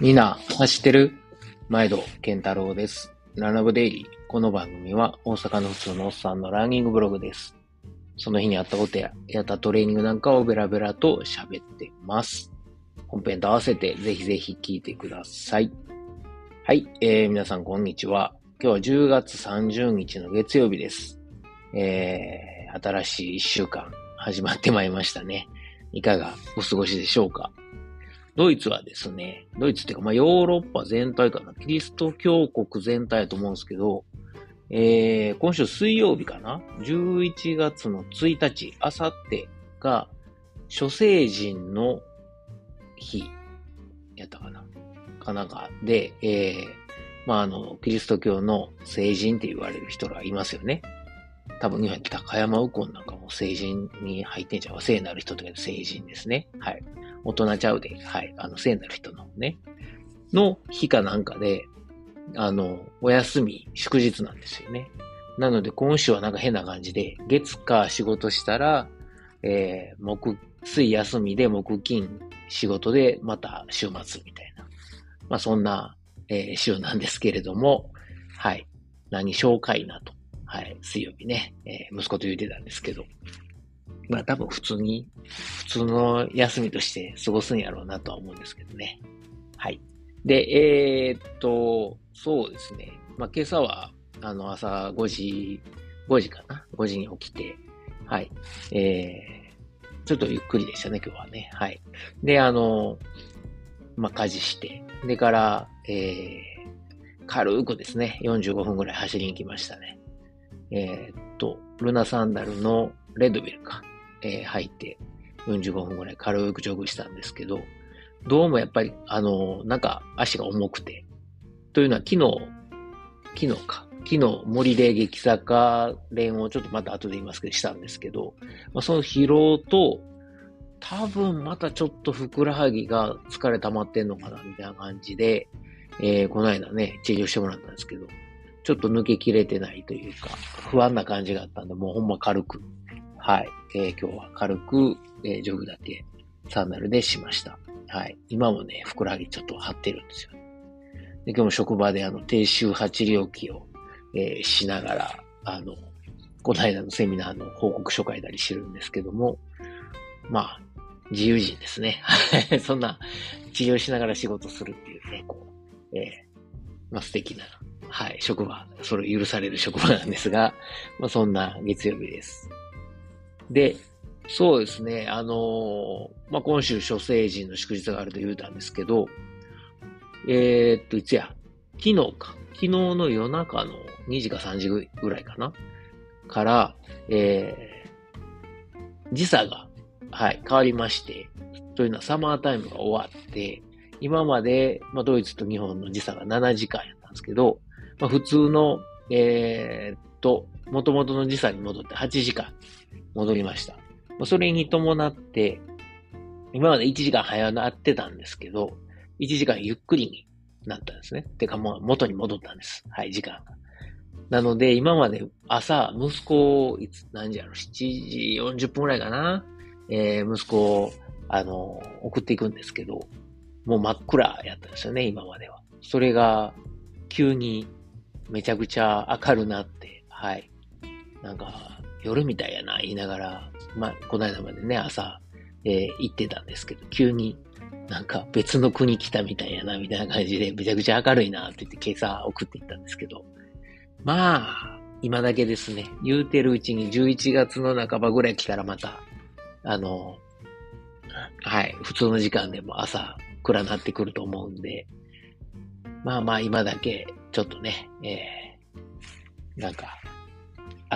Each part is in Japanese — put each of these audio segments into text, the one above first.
みんな、走ってる毎度、健太郎です。ランナブデイリー。この番組は大阪の普通のおっさんのランニングブログです。その日にあったことや、やったトレーニングなんかをベラベラと喋ってます。本編と合わせてぜひぜひ聞いてください。はい、えー、皆さんこんにちは。今日は10月30日の月曜日です。えー、新しい1週間始まってまいりましたね。いかがお過ごしでしょうか？ドイツはですね、ドイツっていうか、まあ、ヨーロッパ全体かな、キリスト教国全体だと思うんですけど、えー、今週水曜日かな ?11 月の1日、あさってが、諸聖人の日、やったかなかなんかで、えー、まあ、あの、キリスト教の聖人って言われる人がいますよね。多分日本に高山右近なんかも聖人に入ってんじゃん。聖なる人とか聖人ですね。はい。大人ちゃうで、はい。あの、聖なる人のね、の日かなんかで、あの、お休み、祝日なんですよね。なので今週はなんか変な感じで、月か仕事したら、えー、木、水休みで木金仕事でまた週末みたいな。まあそんな、えー、週なんですけれども、はい。何紹介なと。はい。水曜日ね、えー、息子と言ってたんですけど、まあ多分普通に、普通の休みとして過ごすんやろうなとは思うんですけどね。はい。で、えー、っと、そうですね。まあ今朝は、あの朝5時、5時かな ?5 時に起きて、はい。えー、ちょっとゆっくりでしたね、今日はね。はい。で、あの、まあ家事して、でから、えー、軽くですね、45分ぐらい走りに行きましたね。えー、っと、ルナサンダルのレッドビルか。えー、入って45分ぐらい軽くジョグしたんですけど、どうもやっぱり、あのー、なんか足が重くて、というのは昨日、昨日か、昨日森で激坂練をちょっとまた後で言いますけどしたんですけど、まあ、その疲労と、多分またちょっとふくらはぎが疲れ溜まってんのかな、みたいな感じで、えー、この間ね、治療してもらったんですけど、ちょっと抜けきれてないというか、不安な感じがあったんで、もうほんま軽く、はい。えー、今日は軽く、えー、ジョグだけサンダルでしました。はい。今もね、ふくらはぎちょっと張ってるんですよ。で今日も職場であの、低周波治療器を、えー、しながら、あの、この間のセミナーの報告書書いたりしてるんですけども、まあ、自由人ですね。そんな治療しながら仕事するっていうね、こう、えー、まあ素敵な、はい、職場、それ許される職場なんですが、まあそんな月曜日です。で、そうですね、あの、まあ、今週、諸聖人の祝日があると言うたんですけど、えー、っと、いつや、昨日か、昨日の夜中の2時か3時ぐらいかな、から、えー、時差が、はい、変わりまして、というのはサマータイムが終わって、今まで、まあ、ドイツと日本の時差が7時間やったんですけど、まあ、普通の、えー、っと、元々の時差に戻って8時間。戻りました。それに伴って、今まで1時間早なってたんですけど、1時間ゆっくりになったんですね。てかもう元に戻ったんです。はい、時間が。なので、今まで朝、息子を、いつ、何時やろ、7時40分くらいかな？えー、息子を、あの、送っていくんですけど、もう真っ暗やったんですよね、今までは。それが、急に、めちゃくちゃ明るなって、はい。なんか、夜みたいやな、言いながら、まあ、この間までね、朝、えー、行ってたんですけど、急になんか別の国来たみたいやな、みたいな感じで、めちゃくちゃ明るいな、って言って今朝送っていったんですけど、まあ、今だけですね、言うてるうちに11月の半ばぐらい来たらまた、あの、はい、普通の時間でも朝暗なってくると思うんで、まあまあ今だけ、ちょっとね、えー、なんか、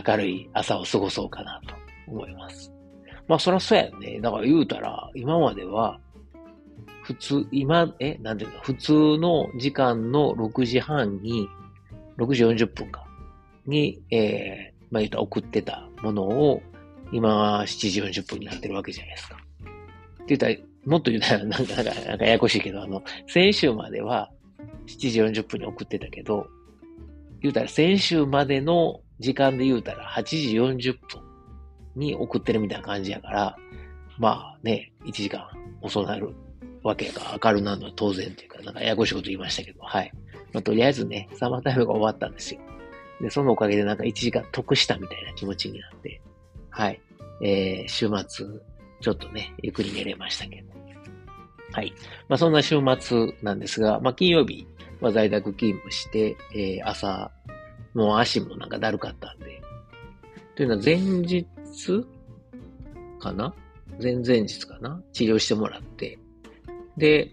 明るい朝を過ごそうかなと思います。まあそらそうやね。だから言うたら、今までは、普通、今、え、なんていうの、普通の時間の6時半に、6時40分か、に、えー、まあ言うたら送ってたものを、今は7時40分になってるわけじゃないですか。って言ったら、もっと言うたら、なんか、なんか、なんかややこしいけど、あの、先週までは7時40分に送ってたけど、言うたら先週までの時間で言うたら8時40分に送ってるみたいな感じやから、まあね、1時間遅なるわけがわかるなのは当然というか、なんかややこしいこと言いましたけど、はい。まあ、とりあえずね、サマータイムが終わったんですよ。で、そのおかげでなんか1時間得したみたいな気持ちになって、はい。えー、週末、ちょっとね、ゆっくり寝れましたけど。はい。まあ、そんな週末なんですが、まあ、金曜日は在宅勤務して、えー、朝、もう足もなんかだるかったんで。というのは前日かな？前々日かな？治療してもらって。で、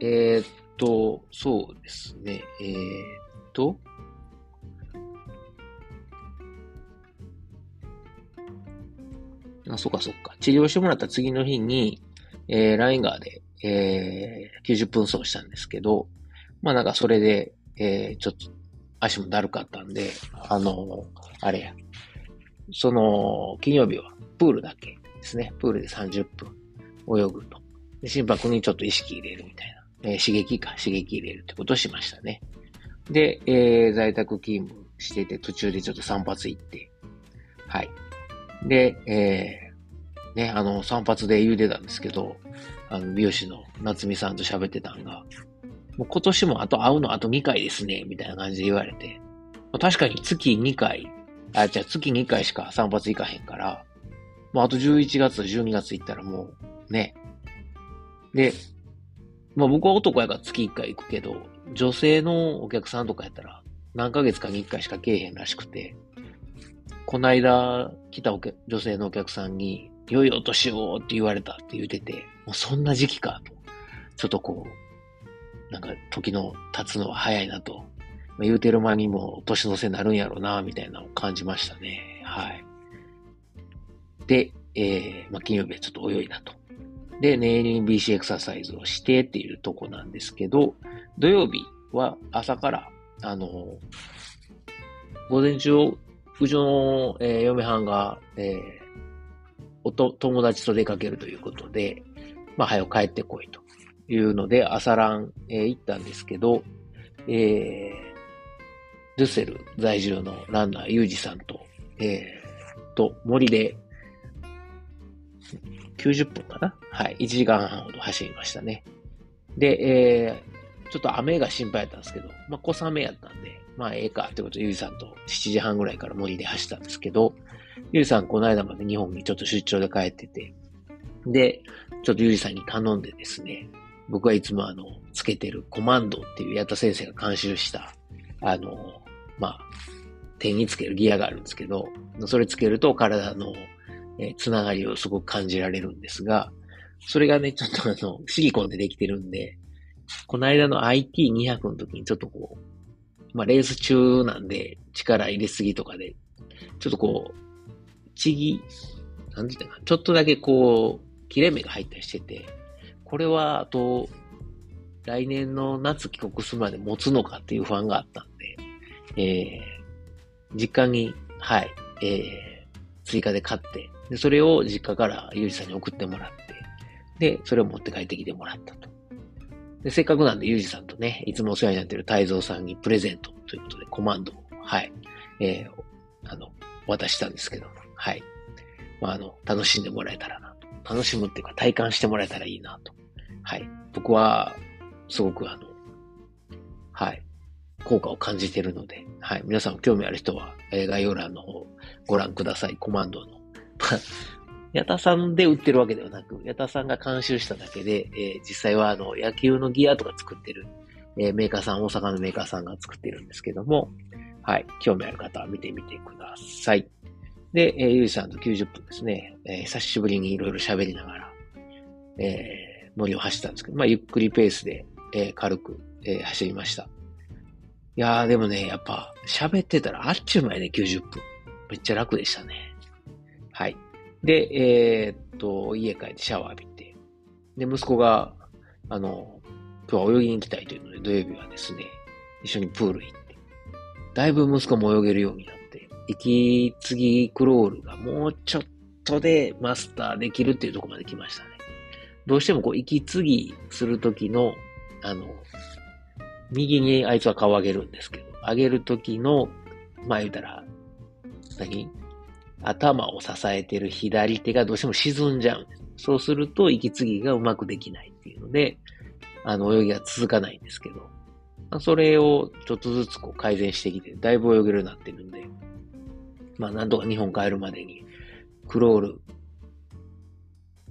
えー、っと、そうですね。えー、っと、あ、そっかそっか。治療してもらった次の日に、えー、ラインガーで、えー、90分走したんですけど、まあなんかそれで、えー、ちょっと足もだるかったんで、あのあれや、その、金曜日はプールだけですね。プールで30分泳ぐと。で心拍にちょっと意識入れるみたいな。えー、刺激か、刺激入れるってことをしましたね。で、えー、在宅勤務してて、途中でちょっと散髪行って、はい。で、えー、ね、あの、散髪で言うてたんですけど、あの、美容師の夏美さんと喋ってたんが、もう今年もあと会うのあと2回ですね、みたいな感じで言われて、確かに月2回、あ、じゃあ月2回しか散髪行かへんから、もうあと11月、12月行ったらもう、ね。で、まあ僕は男やから月1回行くけど、女性のお客さんとかやったら、何ヶ月かに1回しか来えへんらしくて、こないだ来た女性のお客さんに、良いお年をって言われたって言ってて、もうそんな時期かと。ちょっとこう、なんか時の経つのは早いなと。まあ、言うてる間にも年の瀬になるんやろうな、みたいなのを感じましたね。はい。で、えー、まあ、金曜日はちょっと泳いだと。で、ネイリン BC エクササイズをしてっていうとこなんですけど、土曜日は朝から、あのー、午前中うちの、えー、嫁はんが、えー、おと、友達と出かけるということで、まあ、早く帰ってこいというので、朝ラン、え、行ったんですけど、えー、ドゥッセル在住のランナー、ユージさんと、えー、と、森で、90分かな？はい、1時間半ほど走りましたね。で、えー、ちょっと雨が心配だったんですけど、まあ、小雨やったんで、まあ、ええかってことで、ゆうさんと7時半ぐらいから森で走ったんですけど、ゆうさんこの間まで日本にちょっと出張で帰ってて、で、ちょっとゆうさんに頼んでですね、僕はいつもあの、つけてるコマンドっていう矢田先生が監修した、あの、まあ、手につけるギアがあるんですけど、それつけると体の、えー、つながりをすごく感じられるんですが、それがね、ちょっとあの、シリコンでできてるんで、この間の IT200 の時にちょっとこう、まあ、レース中なんで、力入れすぎとかで、ちょっとこう、ちぎ、なんて言ったか、ちょっとだけこう、切れ目が入ったりしてて、これは、あと、来年の夏帰国するまで持つのかっていう不安があったんで、えー、実家に、はい、えー、追加で買って、で、それを実家からゆうじさんに送ってもらって、で、それを持って帰ってきてもらったと。で、せっかくなんで、ゆうじさんとね、いつもお世話になってる太蔵さんにプレゼントということで、コマンドを、はい、えー、あの、渡したんですけど、はい。まあ、あの、楽しんでもらえたらなと。楽しむっていうか、体感してもらえたらいいなと。はい。僕は、すごくあの、はい、効果を感じているので、はい。皆さん興味ある人は、えー、概要欄の方ご覧ください。コマンドの。ヤタさんで売ってるわけではなく、ヤタさんが監修しただけで、えー、実際はあの野球のギアとか作ってる、えー、メーカーさん、大阪のメーカーさんが作ってるんですけども、はい、興味ある方は見てみてください。で、えー、ゆうさんと90分ですね、えー、久しぶりにいろいろ喋りながら、えー、森を走ったんですけど、まあ、ゆっくりペースで、えー、軽く、えー、走りました。いやー、でもね、やっぱ、喋ってたらあっちゅう前ね、90分。めっちゃ楽でしたね。はい。で、えー、っと、家帰ってシャワー浴びて、で、息子が、あの、今日は泳ぎに行きたいというので、土曜日はですね、一緒にプール行って、だいぶ息子も泳げるようになって、息継ぎクロールがもうちょっとでマスターできるっていうとこまで来ましたね。どうしてもこう、息継ぎするときの、あの、右にあいつは顔を上げるんですけど、上げるときの、まあ言うたら、何？頭を支えてる左手がどうしても沈んじゃうんです。そうすると息継ぎがうまくできないっていうので、あの、泳ぎが続かないんですけど、それをちょっとずつこう改善してきて、だいぶ泳げるようになってるんで、まあなんとか日本帰るまでに、クロール、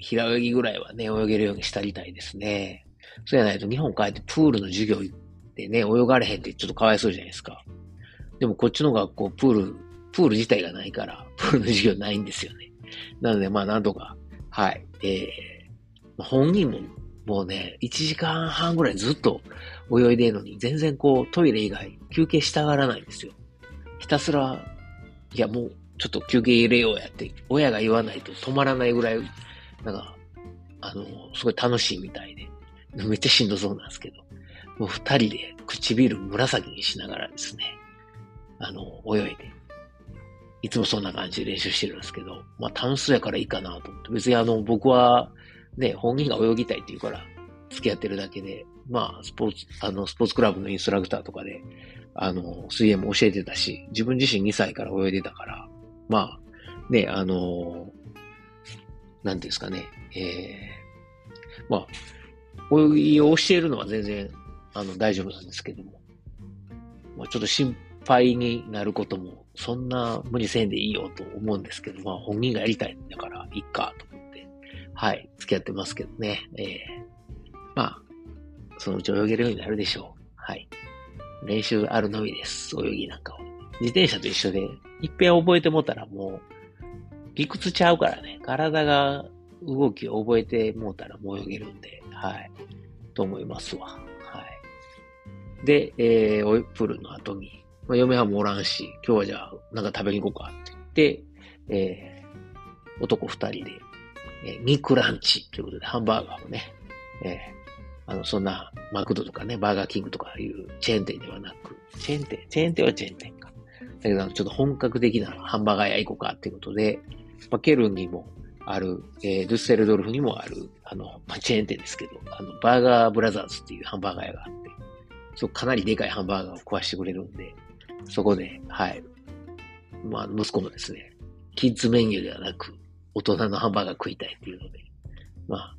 平泳ぎぐらいはね、泳げるようにしたりたいですね。そうやないと日本帰ってプールの授業行ってね、泳がれへんってちょっとかわいそうじゃないですか。でもこっちの学校、プール、プール自体がないから、プールの授業ないんですよね。なのでまあなんとか、はい、えー、本人ももうね、1時間半ぐらいずっと泳いでるのに、全然こうトイレ以外休憩したがらないんですよ。ひたすら、いやもうちょっと休憩入れようやって、親が言わないと止まらないぐらい、なんか、あの、すごい楽しいみたいで、めっちゃしんどそうなんですけど、もう二人で唇紫にしながらですね、あの、泳いで、いつもそんな感じで練習してるんですけど、まあ楽しそうやからいいかなと思って、別にあの、僕は、ね、本人が泳ぎたいって言うから、付き合ってるだけで、まあ、スポーツ、あの、スポーツクラブのインストラクターとかで、あの、水泳も教えてたし、自分自身2歳から泳いでたから、まあ、ね、あの、なんですかね、えー、まあ、泳ぎを教えるのは全然、あの、大丈夫なんですけども、まあ、ちょっと心配になることも、そんな無理せんでいいよと思うんですけど、まあ、本人がやりたいんだから、いっか、と思ってはい、付き合ってますけどね。えー、まあ、そのうち泳げるようになるでしょう。はい。練習あるのみです。泳ぎなんかは。自転車と一緒で、いっぺん覚えてもたらもう、理屈ちゃうからね。体が動きを覚えてもうたらもう泳げるんで、はい。と思いますわ。はい。で、えー、プールの後に、まあ、嫁はもおらんし、今日はじゃあ、なんか食べに行こうかって言って、えー、男二人でえー、肉ランチということで、ハンバーガーをね、えー、あの、そんな、マクドとかね、バーガーキングとかいうチェーン店ではなく、チェーン店、チェーン店はチェーン店か。だけど、ちょっと本格的なハンバーガー屋行こうかっていうことで、まあ、ケルンにもある、えー、ドゥッセルドルフにもある、あの、まあ、チェーン店ですけど、あの、バーガーブラザーズっていうハンバーガー屋があって、そう、かなりでかいハンバーガーを食わしてくれるんで、そこで、はい。まあ、息子のですね、キッズメニューではなく、大人のハンバーガー食いたいっていうので、まあ、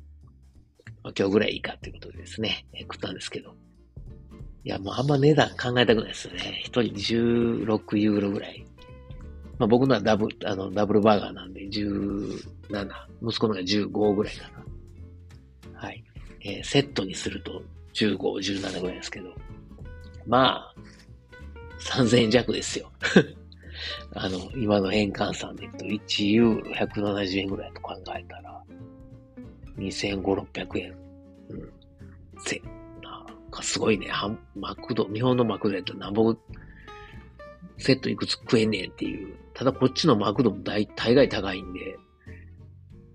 まあ、今日ぐらいいいかっていうことでですね、えー、食ったんですけど。いや、もうあんま値段考えたくないですよね。一人16ユーロぐらい。まあ僕のはダブ、あの、ダブルバーガーなんで17、息子のが15ぐらいかな。はい。えー、セットにすると15、17ぐらいですけど。まあ、3000円弱ですよ。あの、今の円換算で言うと、1ユーロ170円ぐらいと考えたら、2500、600円。うん。せ、なんかすごいね。マクド、日本のマクドやったらなんぼ、セットいくつ食えんねえっていう。ただこっちのマクドも大大概高いんで、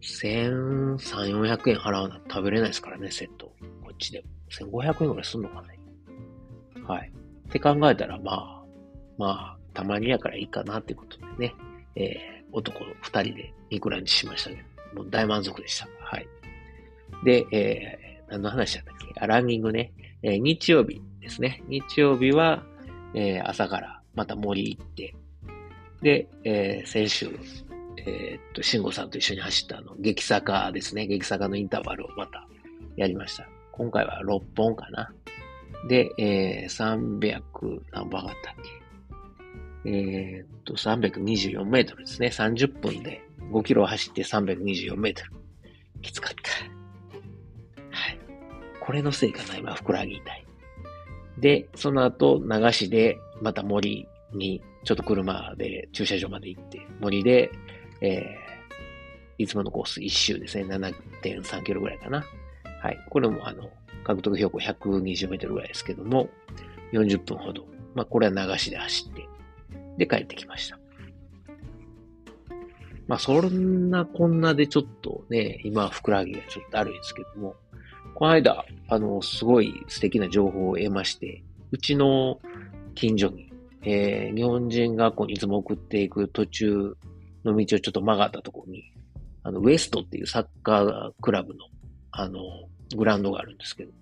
1300、400円払わな食べれないですからね、セット。こっちでも。1500円ぐらいすんのかね。はい。って考えたら、まあ、まあ、たまにやからいいかなってことでね、えー、男二人で肉ランチしましたけど、もう大満足でした。はい。で、えー、何の話だったっけ？あ、ランニングね。えー、日曜日ですね。日曜日は、えー、朝からまた森行って、で、えー、先週、えー、っと、慎吾さんと一緒に走ったあの、激坂ですね。激坂のインターバルをまたやりました。今回は6本かな。で、えー、300何本上がったっけえー、っと、324メートルですね。30分で5キロ走って324メートル。きつかった。はい。これのせいかな、今、ふくらはぎ痛い。で、その後、流しで、また森に、ちょっと車で駐車場まで行って、森で、えー、いつものコース1周ですね。7.3キロぐらいかな。はい。これも、あの、獲得標高120メートルぐらいですけども、40分ほど。まあ、これは流しで走って、で帰ってきました。まあ、そんなこんなでちょっとね、今、ふくらはぎがちょっとあるんですけども、この間、あの、すごい素敵な情報を得まして、うちの近所に、えー、日本人学校にいつも送っていく途中の道をちょっと曲がったところに、あの、ウエストっていうサッカークラブの、あの、グラウンドがあるんですけど、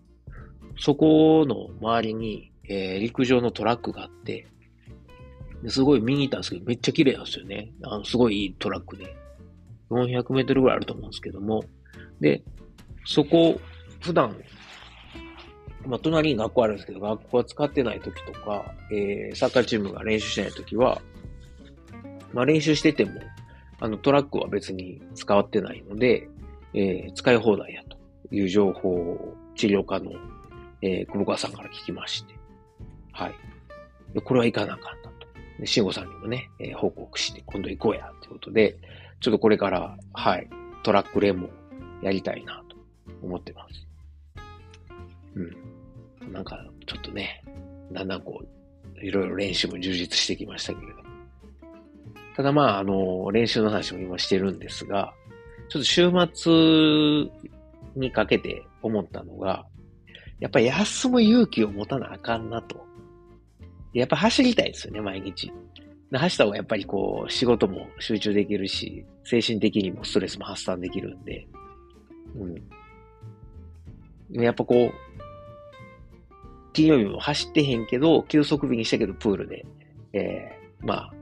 そこの周りに、えー、陸上のトラックがあって、すごい見に行ったんですけど、めっちゃ綺麗なんですよね。あの、すごいいいトラックで。400メートルぐらいあると思うんですけども、で、そこ、普段、まあ、隣に学校あるんですけど、学校は使ってない時とか、えー、サッカーチームが練習してない時は、まあ、練習してても、あの、トラックは別に使ってないので、えー、使い放題やという情報を治療科の、えー、久保川さんから聞きまして、はい。でこれは行かなかんだと。で、慎吾さんにもね、えー、報告して、今度行こうや、ということで、ちょっとこれから、はい、トラックレモンやりたいなと思ってます。うん。なんか、ちょっとね、だんだんこう、いろいろ練習も充実してきましたけれど。ただまあ、あの、練習の話も今してるんですが、ちょっと週末にかけて思ったのが、やっぱり休む勇気を持たなあかんなと。やっぱ走りたいですよね、毎日。走った方がやっぱりこう、仕事も集中できるし、精神的にもストレスも発散できるんで、うん。やっぱこう、金曜日も走ってへんけど、休息日にしたけど、プールで、えー、まあ、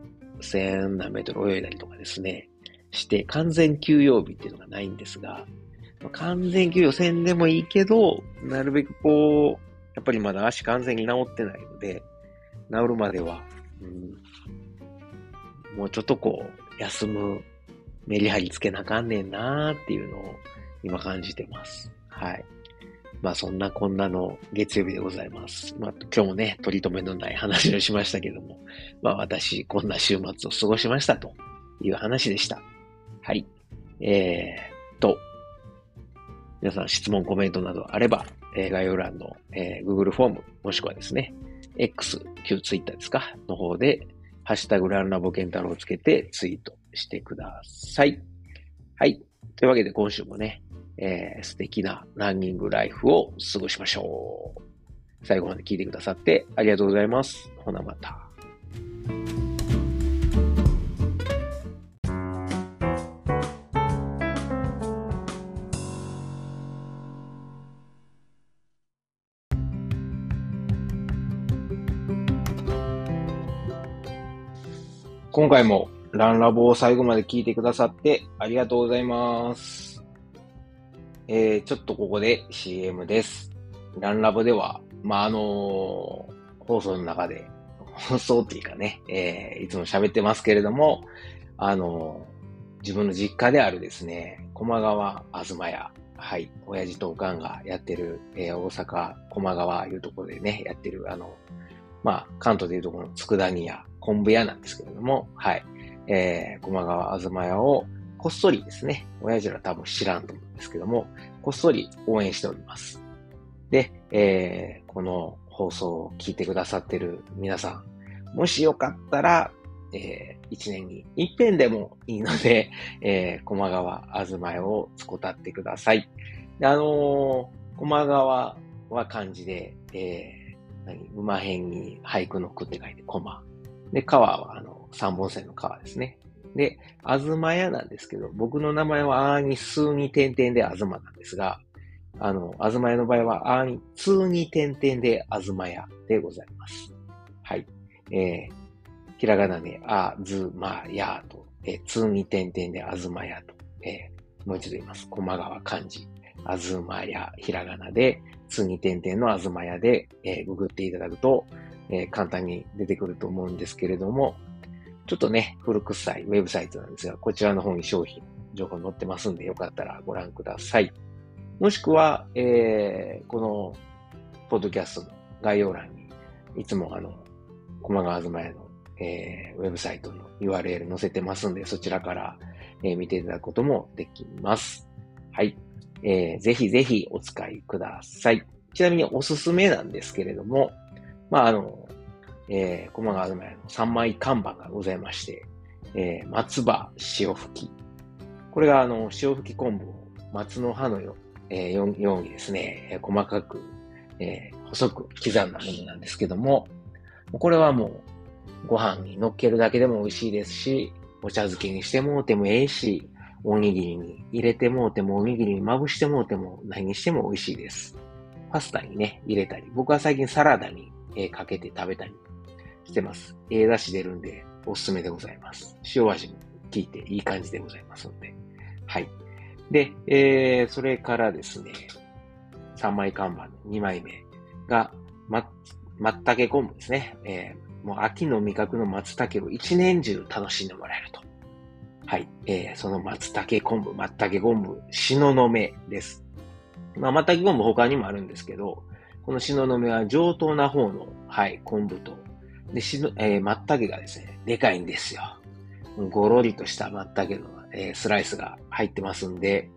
千何メートル泳いだりとかですね、して、完全休養日っていうのがないんですが、完全休養せんでもいいけど、なるべくこう、やっぱりまだ足完全に治ってないので、治るまでは、うん、もうちょっとこう、休むメリハリつけなあかんねんなーっていうのを今感じてます。はい。まあそんなこんなの月曜日でございます。まあ今日もね、取り留めのない話をしましたけども、まあ私こんな週末を過ごしましたという話でした。はい。えー、と、皆さん質問、コメントなどあれば、えー、概要欄の、えー、Google フォーム、もしくはですね、X、旧 Twitter ですか、の方で、ハッシュタグランラボケンタロウをつけてツイートしてください。はい。というわけで今週もね、えー、素敵なランニングライフを過ごしましょう。最後まで聞いてくださってありがとうございます。ほなまた。今回もランラボを最後まで聞いてくださってありがとうございます。えー、ちょっとここで CM です。ランラボでは、まあ、あのー、放送の中で、放送っていうかね、えー、いつも喋ってますけれども、あのー、自分の実家であるですね、駒川あずま屋、はい、親父とおかんがやってる、えー、大阪駒川いうところでね、やってる、あの、まあ、関東でいうところの佃煮屋、昆布屋なんですけれども、はい。えー、駒川あずま屋をこっそりですね、親父ら多分知らんと思うんですけども、こっそり応援しております。で、えー、この放送を聞いてくださってる皆さん、もしよかったら、えー、一年に一遍でもいいので、えー、駒川あずま屋をつこたってください。あのー、駒川は漢字で、えー、何？馬辺に俳句の句って書いて、駒。で、川は、あの、三本線の川ですね。で、あずまやなんですけど、僕の名前はあーに数に点々であずまなんですが、あの、あずまやの場合は、あーに通に点々であずまやでございます。はい。えー、ひらがなで、あずまやと、えー、通に点々であずまやと、えー、もう一度言います。駒川漢字。あずまや、ひらがなで、通に点々のあずまやで、えー、ググっていただくと、えー、簡単に出てくると思うんですけれども、ちょっとね、古臭いウェブサイトなんですが、こちらの方に商品、情報載ってますんで、よかったらご覧ください。もしくは、えー、この、ポッドキャストの概要欄に、いつもあの、駒川東屋の、えー、ウェブサイトの URL 載せてますんで、そちらから、えー、見ていただくこともできます。はい。えー、ぜひぜひお使いください。ちなみにおすすめなんですけれども、まあ、あの、えー、駒川東屋の3枚看板がございまして、えー、松葉塩吹き。これが、あの、塩吹き昆布を松の葉のよ,、えー、ようにですね、細かく、えー、細く刻んだものなんですけども、これはもう、ご飯に乗っけるだけでも美味しいですし、お茶漬けにしてもうてもええし、おにぎりに入れてもうても、おにぎりにまぶしてもうても、何にしても美味しいです。パスタにね、入れたり、僕は最近サラダにえかけて食べたりしてます。ええ出し出るんで、おすすめでございます。塩味も効いていい感じでございますので。はい。で、えー、それからですね、3枚看板の2枚目が、ま、松茸昆布ですね。えー、もう秋の味覚の松茸を一年中楽しんでもらえると。はい。えー、その松茸昆布、松茸昆布、しののめです。まあ、松茸昆布他にもあるんですけど、このしののめは上等な方の、はい、昆布と、で、しの、えー、松茸がですね、でかいんですよ。ごろりとした松茸の、えー、スライスが入ってますんで、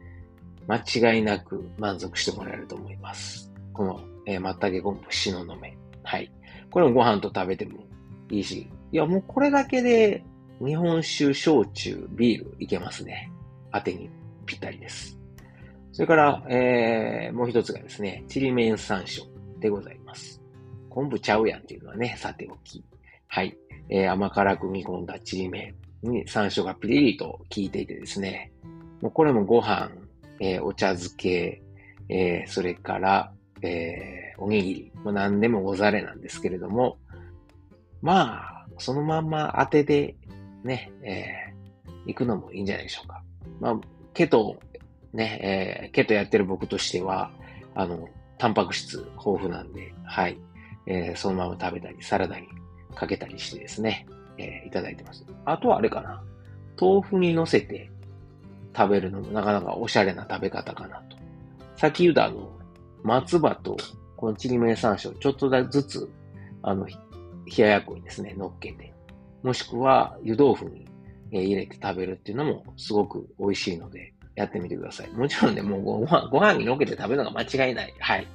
間違いなく満足してもらえると思います。この、えー、松茸昆布、しののめ。はい。これもご飯と食べてもいいし、いや、もうこれだけで日本酒、焼酎、ビールいけますね。当てにぴったりです。それから、えー、もう一つがですね、ちりめん山椒でございます。昆布ちゃうやんっていうのはね、さておき。はい。えー、甘辛く煮込んだちりめんに山椒がピリリと効いていてですね、もうこれもご飯、えー、お茶漬け、えー、それから、えー、おにぎり、もう何でもござれなんですけれども、まあ、そのまんま当てでね、えー、行くのもいいんじゃないでしょうか。まあ、ケト、ね、えー、ケトやってる僕としては、あの、タンパク質豊富なんで、はい、えー、そのまま食べたり、サラダにかけたりしてですね、えー、いただいてます。あとはあれかな。豆腐に乗せて食べるのもなかなかおしゃれな食べ方かなと。さっき言ったあの、松葉とこのちりめん山椒ちょっとずつ、あの、冷ややこにですね、乗っけて、もしくは湯豆腐に入れて食べるっていうのもすごく美味しいので、やってみてください。もちろんね、もうご飯、ご飯にのけて食べるのが間違いない。はい。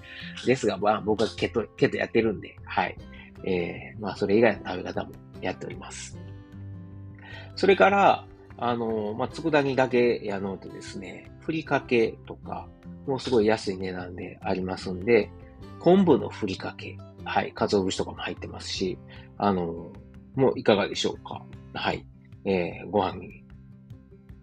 ですが、まあ、僕はケト、ケトやってるんで、はい。えー、まあ、それ以外の食べ方もやっております。それから、あの、まあ、佃煮だけやのうとですね、ふりかけとか、もうすごい安い値段でありますんで、昆布のふりかけ、はい、鰹節とかも入ってますし、あの、もういかがでしょうかはい。えー、ご飯に、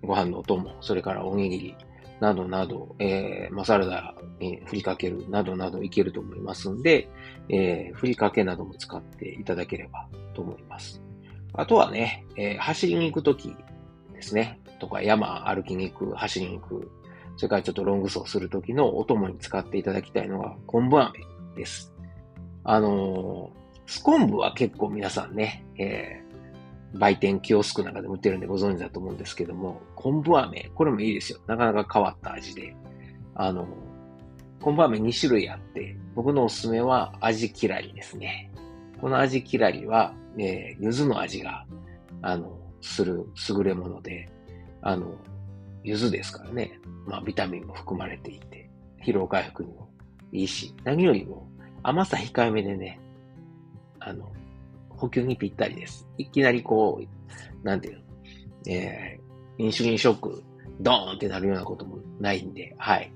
ご飯のお供、それからおにぎり、などなど、えー、マサラダに振りかけるなどなどいけると思いますんで、えー、ふりかけなども使っていただければと思います。あとはね、えー、走りに行くときですね、とか山歩きに行く、走りに行く、それからちょっとロング走するときのお供に使っていただきたいのが昆布飴です。あのスコンブは結構皆さんね、えー、売店キオスクなんかでも売ってるんでご存知だと思うんですけども、昆布飴、これもいいですよ。なかなか変わった味で。あの、昆布飴2種類あって、僕のおすすめは味きらりですね。この味きらりは、えー、柚子の味が、あの、する優れもので、あの、柚子ですからね。まあ、ビタミンも含まれていて、疲労回復にもいいし、何よりも甘さ控えめでね、あの、補給にぴったりです。いきなりこう、なんていうの、えー、インシュリンショック、ドーンってなるようなこともないんで、はい。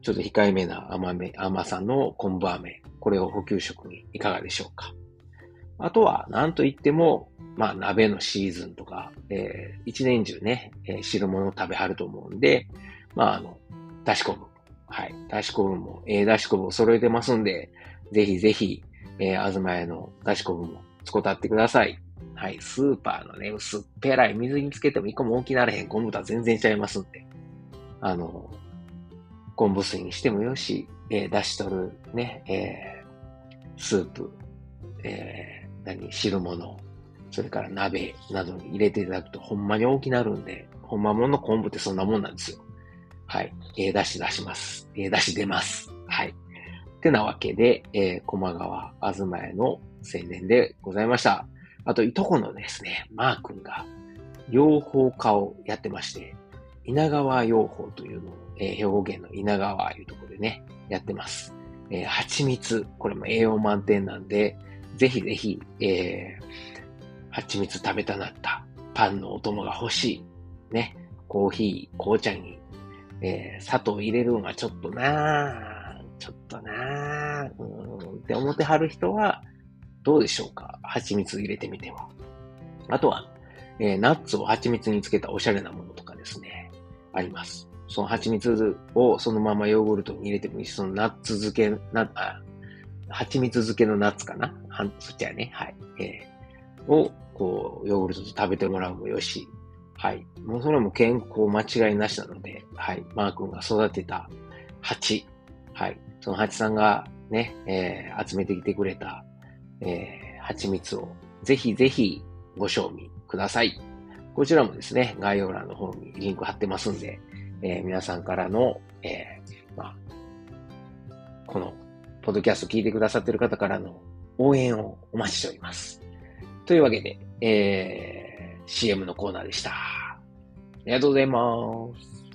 ちょっと控えめな甘め、甘さの昆布飴、これを補給食にいかがでしょうか。あとは、なんといっても、まあ、鍋のシーズンとか、えー、一年中ね、えー、汁物を食べはると思うんで、まあ、あの、だし昆布。はい。だし昆布も、えー、だし昆布を揃えてますんで、ぜひぜひ、えー、あずまやのだし昆布も使ってください。はい、スーパーのね、薄っぺらい水につけても一個も大きならへん昆布とは全然ちゃいますんで、あの、昆布水にしてもよし、えー、出し取るね、えー、スープ、えー、何、汁物、それから鍋などに入れていただくとほんまに大きなるんで、ほんまもの昆布ってそんなもんなんですよ。はい。えー、出し出します。えー、出し出ます。ってなわけで、えー、駒川あずまやの青年でございました。あと、いとこのですね、マー君が、養蜂家をやってまして、稲川養蜂というのを、えー、兵庫県の稲川いうところでね、やってます。えー、蜂蜜、これも栄養満点なんで、ぜひぜひ、えー、蜂蜜食べたなったパンのお供が欲しい。ね、コーヒー、紅茶に、えー、砂糖入れるのがちょっとなぁ、ちょっとなぁ、うんって思ってはる人は、どうでしょうか？蜂蜜入れてみては。あとは、えー、ナッツを蜂蜜につけたおしゃれなものとかですね、あります。その蜂蜜をそのままヨーグルトに入れてもいいし、そのナッツ漬け、な、あ、蜂蜜漬けのナッツかな？はそっちはね、はい。えー、を、こう、ヨーグルトと食べてもらうもよし、はい。もうそれも健康間違いなしなので、はい、マー君が育てた蜂、はい、その蜂さんがね、えー、集めてきてくれた、えー、蜂蜜をぜひぜひご賞味ください。こちらもですね、概要欄の方にリンク貼ってますんで、えー、皆さんからの、えー、まあ、この、ポッドキャスト聞いてくださってる方からの応援をお待ちしております。というわけで、えー、CM のコーナーでした。ありがとうございます。